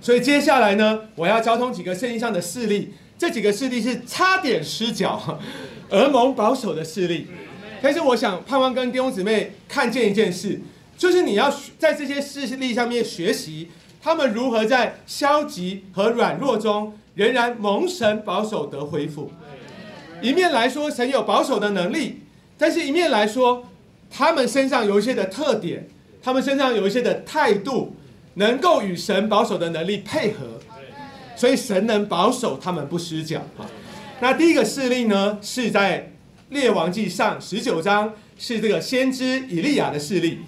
所以接下来呢，我要交通几个圣经上的事例，这几个事例是差点失脚、而蒙保守的事例。但是我想盼望跟弟兄姊妹看见一件事，就是你要在这些事例上面学习，他们如何在消极和软弱中，仍然蒙神保守得恢复。一面来说，神有保守的能力，但是一面来说，他们身上有一些的特点，他们身上有一些的态度，能够与神保守的能力配合，所以神能保守他们不失脚啊。那第一个事例呢，是在列王记上十九章，是这个先知以利亚的事例。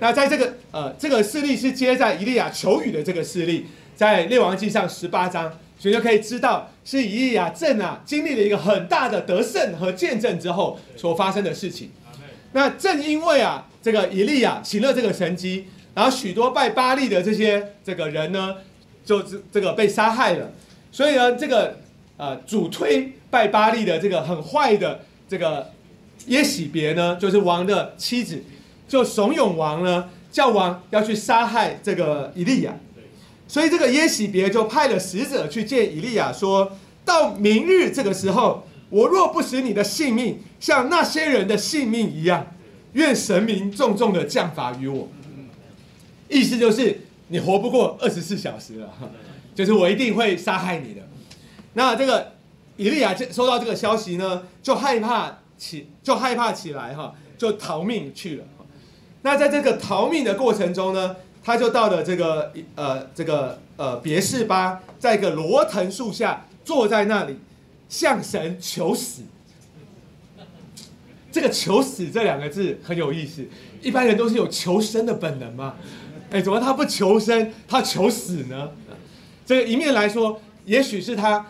那在这个呃这个事例是接在以利亚求雨的这个事例，在列王记上十八章。所以就可以知道，是以利亚正啊经历了一个很大的得胜和见证之后所发生的事情。那正因为啊，这个以利亚行了这个神迹，然后许多拜巴利的这些这个人呢，就这这个被杀害了。所以呢，这个呃主推拜巴利的这个很坏的这个耶喜别呢，就是王的妻子，就怂恿王呢，叫王要去杀害这个以利亚。所以这个耶喜别就派了使者去见以利亚，说到明日这个时候，我若不使你的性命像那些人的性命一样，愿神明重重的降罚于我。意思就是你活不过二十四小时了，就是我一定会杀害你的。那这个以利亚收到这个消息呢，就害怕起，就害怕起来哈，就逃命去了。那在这个逃命的过程中呢？他就到了这个呃这个呃别士巴，在一个罗藤树下坐在那里，向神求死。这个“求死”这两个字很有意思，一般人都是有求生的本能嘛，哎，怎么他不求生，他求死呢？这个一面来说，也许是他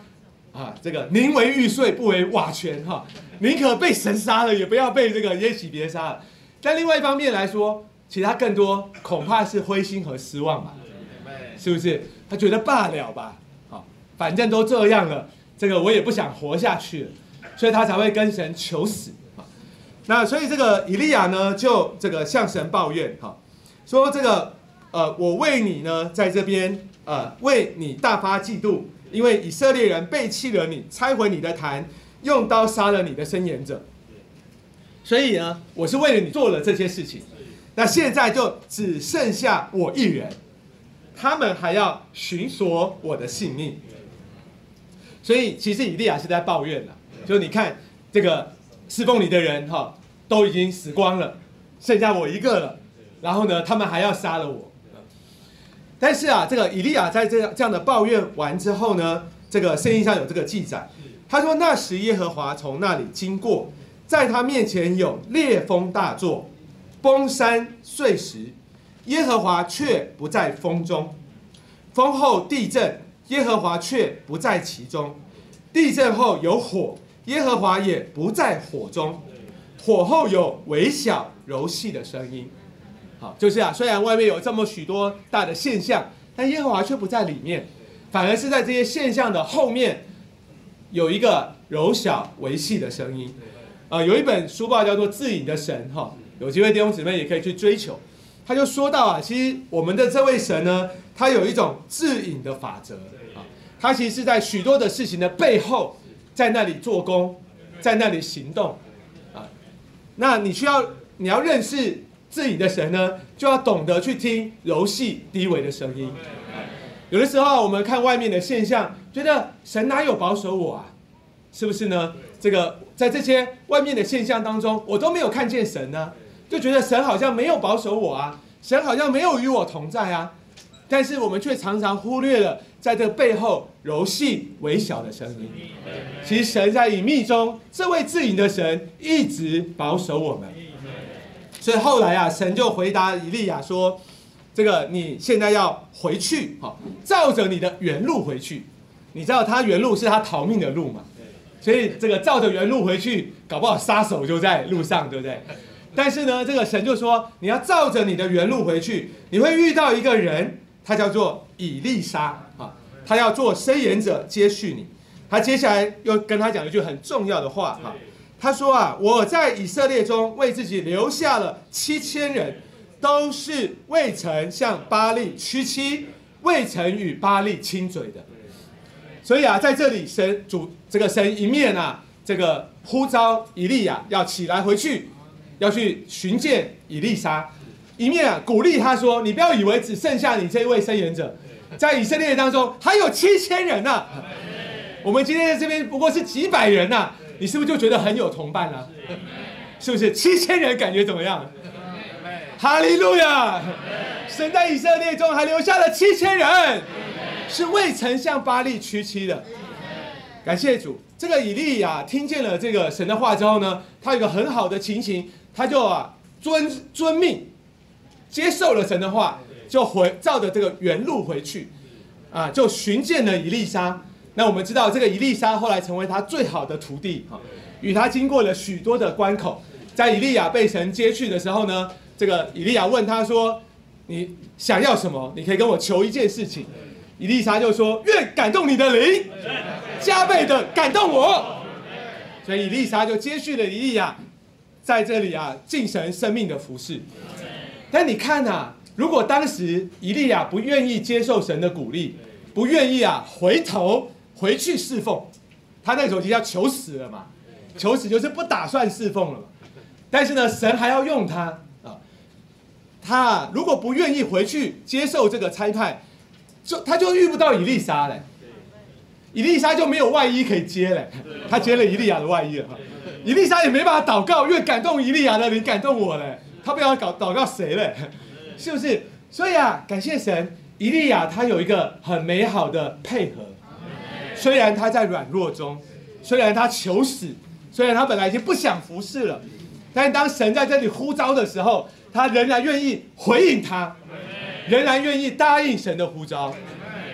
啊，这个宁为玉碎不为瓦全哈，宁可被神杀了，也不要被这个耶喜别杀了。但另外一方面来说，其他更多恐怕是灰心和失望吧，是不是？他觉得罢了吧，好，反正都这样了，这个我也不想活下去，所以他才会跟神求死啊。那所以这个以利亚呢，就这个向神抱怨哈，说这个呃，我为你呢，在这边呃，为你大发嫉妒，因为以色列人背弃了你，拆毁你的坛，用刀杀了你的伸言者，所以呢，我是为了你做了这些事情。那现在就只剩下我一人，他们还要寻索我的性命，所以其实以利亚是在抱怨了，就你看这个侍奉你的人哈，都已经死光了，剩下我一个了，然后呢，他们还要杀了我。但是啊，这个以利亚在这样这样的抱怨完之后呢，这个圣经上有这个记载，他说那时耶和华从那里经过，在他面前有烈风大作。崩山碎石，耶和华却不在风中；风后地震，耶和华却不在其中；地震后有火，耶和华也不在火中；火后有微小柔细的声音。就是啊，虽然外面有这么许多大的现象，但耶和华却不在里面，反而是在这些现象的后面，有一个柔小维细的声音。啊，有一本书报叫做《自隐的神》哈。有机会弟兄姊妹也可以去追求。他就说到啊，其实我们的这位神呢，他有一种自隐的法则啊，他其实是在许多的事情的背后，在那里做工，在那里行动啊。那你需要你要认识自己的神呢，就要懂得去听柔细低微的声音。有的时候我们看外面的现象，觉得神哪有保守我啊？是不是呢？这个在这些外面的现象当中，我都没有看见神呢。就觉得神好像没有保守我啊，神好像没有与我同在啊，但是我们却常常忽略了在这背后柔细微小的声音。其实神在隐秘中，这位自隐的神一直保守我们。所以后来啊，神就回答以利亚说：“这个你现在要回去，哈，照着你的原路回去。你知道他原路是他逃命的路嘛？所以这个照着原路回去，搞不好杀手就在路上，对不对？”但是呢，这个神就说，你要照着你的原路回去，你会遇到一个人，他叫做以利沙啊，他要做伸延者接续你。他接下来又跟他讲一句很重要的话哈，他说啊，我在以色列中为自己留下了七千人，都是未曾向巴利屈膝，未曾与巴利亲嘴的。所以啊，在这里神主这个神一面啊，这个呼召以利亚要起来回去，要去寻见以利沙，一面啊鼓励他说：“你不要以为只剩下你这一位伸言者，在以色列当中还有七千人呢。我们今天在这边不过是几百人呐，你是不是就觉得很有同伴了？是不是七千人感觉怎么样？哈利路亚！神在以色列中还留下了七千人。”是未曾向巴利屈膝的，感谢主。这个以利亚听见了这个神的话之后呢，他有个很好的情形，他就啊遵遵命，接受了神的话，就回照着这个原路回去，啊，就寻见了以利沙。那我们知道，这个以利沙后来成为他最好的徒弟，哈，与他经过了许多的关口。在以利亚被神接去的时候呢，这个以利亚问他说：“你想要什么？你可以跟我求一件事情。”伊丽莎就说：“愿感动你的灵，加倍的感动我。”所以伊丽莎就接续了以利亚在这里啊敬神生命的服饰。但你看呐，如果当时以利亚不愿意接受神的鼓励，不愿意啊回头回去侍奉，他那时候就要求死了嘛。求死就是不打算侍奉了嘛。但是呢，神还要用他啊。他如果不愿意回去接受这个差派。就他就遇不到以丽莎嘞，以丽莎就没有外衣可以接嘞，他接了以利亚的外衣了伊，丽莎也没办法祷告，因为感动以利亚的，你感动我嘞，他不知道祷祷告谁嘞，是不是？所以啊，感谢神，以利亚他有一个很美好的配合，虽然他在软弱中，虽然他求死，虽然他本来已经不想服侍了，但当神在这里呼召的时候，他仍然愿意回应他。仍然愿意答应神的呼召，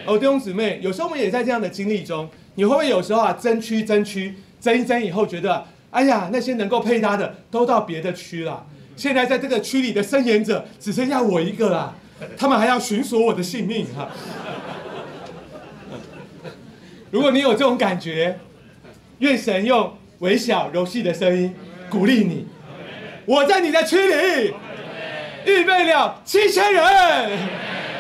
哦，弟兄姊妹，有时候我们也在这样的经历中，你会不会有时候啊争区争区争一争以后，觉得哎呀，那些能够配搭的都到别的区了，现在在这个区里的伸言者只剩下我一个了，他们还要寻索我的性命哈。如果你有这种感觉，愿神用微小柔细的声音鼓励你，我在你的区里。预备了七千人，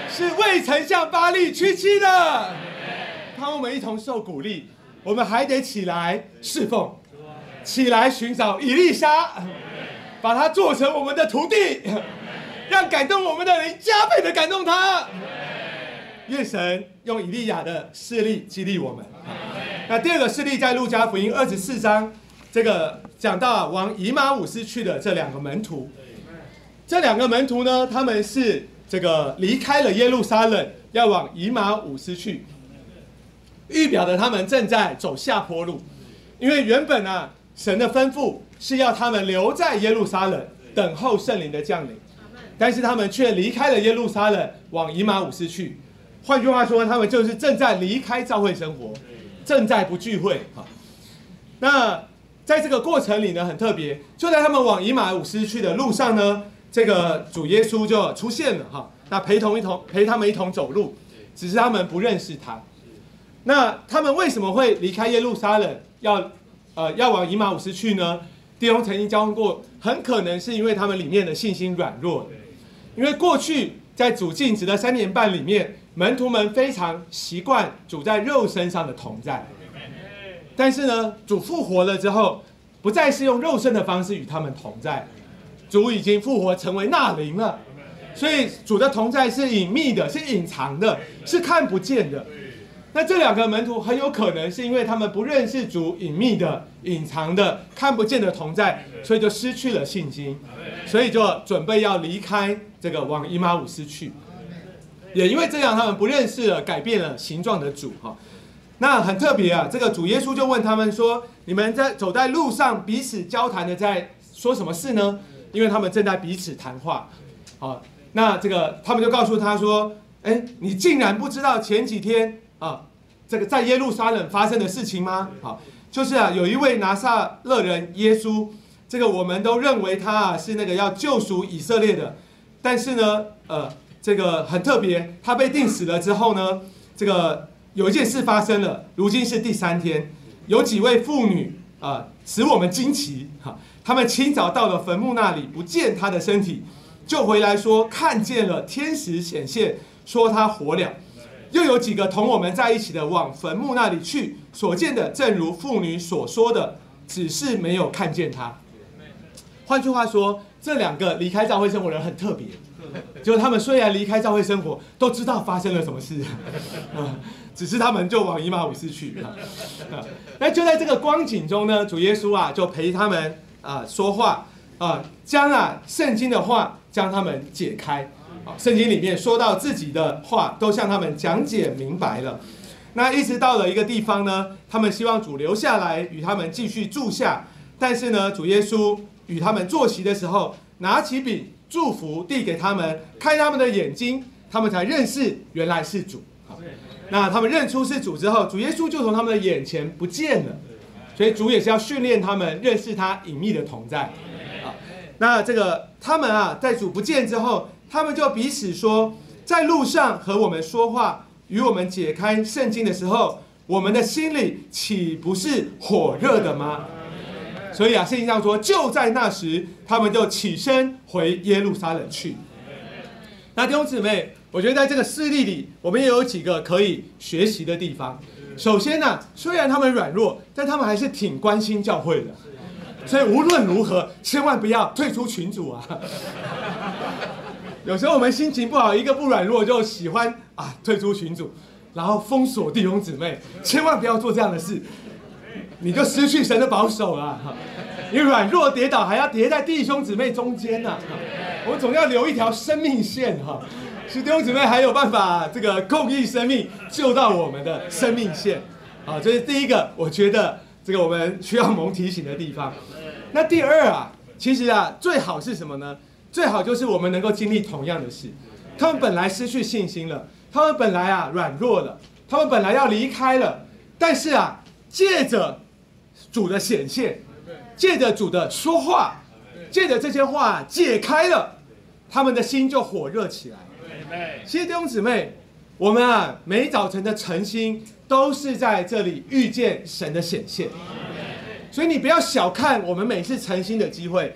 是未曾向巴利屈膝的。让我们一同受鼓励，我们还得起来侍奉，起来寻找以利沙，把他做成我们的徒弟，让感动我们的人加倍的感动他。愿神用以利亚的势力激励我们。那第二个势力在路加福音二十四章，这个讲到往以马五斯去的这两个门徒。这两个门徒呢，他们是这个离开了耶路撒冷，要往以马五斯去，预表的他们正在走下坡路，因为原本啊，神的吩咐是要他们留在耶路撒冷等候圣灵的降临，但是他们却离开了耶路撒冷，往以马五斯去。换句话说，他们就是正在离开教会生活，正在不聚会哈。那在这个过程里呢，很特别，就在他们往以马五斯去的路上呢。这个主耶稣就出现了哈，那陪同一同陪他们一同走路，只是他们不认识他。那他们为什么会离开耶路撒冷，要呃要往以马五斯去呢？弟兄曾经交通过，很可能是因为他们里面的信心软弱因为过去在主禁止的三年半里面，门徒们非常习惯主在肉身上的同在，但是呢，主复活了之后，不再是用肉身的方式与他们同在。主已经复活，成为纳灵了，所以主的同在是隐秘的，是隐藏的，是看不见的。那这两个门徒很有可能是因为他们不认识主隐秘的、隐藏的、看不见的同在，所以就失去了信心，所以就准备要离开这个往伊马五斯去。也因为这样，他们不认识了改变了形状的主哈。那很特别啊，这个主耶稣就问他们说：“你们在走在路上彼此交谈的，在说什么事呢？”因为他们正在彼此谈话，好，那这个他们就告诉他说：“哎，你竟然不知道前几天啊，这个在耶路撒冷发生的事情吗？好，就是啊，有一位拿撒勒人耶稣，这个我们都认为他啊是那个要救赎以色列的，但是呢，呃，这个很特别，他被钉死了之后呢，这个有一件事发生了，如今是第三天，有几位妇女啊，使我们惊奇，哈。”他们清早到了坟墓那里，不见他的身体，就回来说看见了天使显现，说他活了。又有几个同我们在一起的往坟墓那里去，所见的正如妇女所说的，只是没有看见他。换句话说，这两个离开教会生活的人很特别，就是他们虽然离开教会生活，都知道发生了什么事，只是他们就往伊玛五斯去。啊，那就在这个光景中呢，主耶稣啊就陪他们啊说话啊，将啊圣经的话将他们解开。圣经里面说到自己的话，都向他们讲解明白了。那一直到了一个地方呢，他们希望主留下来与他们继续住下。但是呢，主耶稣与他们坐席的时候，拿起笔祝福递给他们，开他们的眼睛，他们才认识原来是主。那他们认出是主之后，主耶稣就从他们的眼前不见了。所以主也是要训练他们认识他隐秘的同在。啊，那这个他们啊，在主不见之后。他们就彼此说，在路上和我们说话，与我们解开圣经的时候，我们的心里岂不是火热的吗？所以啊，圣经上说，就在那时，他们就起身回耶路撒冷去。那弟兄姊妹，我觉得在这个事例里，我们也有几个可以学习的地方。首先呢，虽然他们软弱，但他们还是挺关心教会的。所以无论如何，千万不要退出群组啊。有时候我们心情不好，一个不软弱就喜欢啊退出群组，然后封锁弟兄姊妹，千万不要做这样的事，你就失去神的保守了。你软弱跌倒还要跌在弟兄姊妹中间呢，我们总要留一条生命线哈，使弟兄姊妹还有办法这个共益生命，救到我们的生命线。啊，这是第一个，我觉得这个我们需要蒙提醒的地方。那第二啊，其实啊，最好是什么呢？最好就是我们能够经历同样的事，他们本来失去信心了，他们本来啊软弱了，他们本来要离开了，但是啊借着主的显现，借着主的说话，借着这些话解开了，他们的心就火热起来。其实弟兄姊妹，我们啊每早晨的晨星都是在这里遇见神的显现，所以你不要小看我们每次晨星的机会。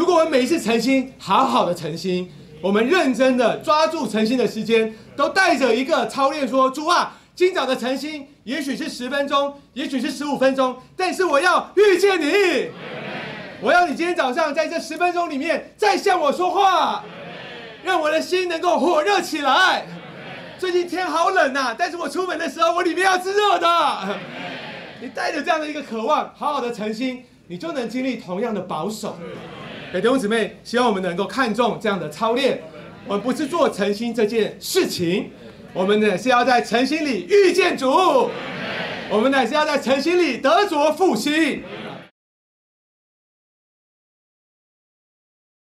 如果我们每一次诚心，好好的诚心，我们认真的抓住诚心的时间，都带着一个操练，说主啊，今早的诚心，也许是十分钟，也许是十五分钟，但是我要遇见你，我要你今天早上在这十分钟里面再向我说话，让我的心能够火热起来。最近天好冷呐，但是我出门的时候，我里面要是热的。你带着这样的一个渴望，好好的诚心，你就能经历同样的保守。弟兄姊妹，希望我们能够看重这样的操练。我们不是做诚心这件事情，我们呢是要在诚心里遇见主，我们呢是要在诚心里得着复兴。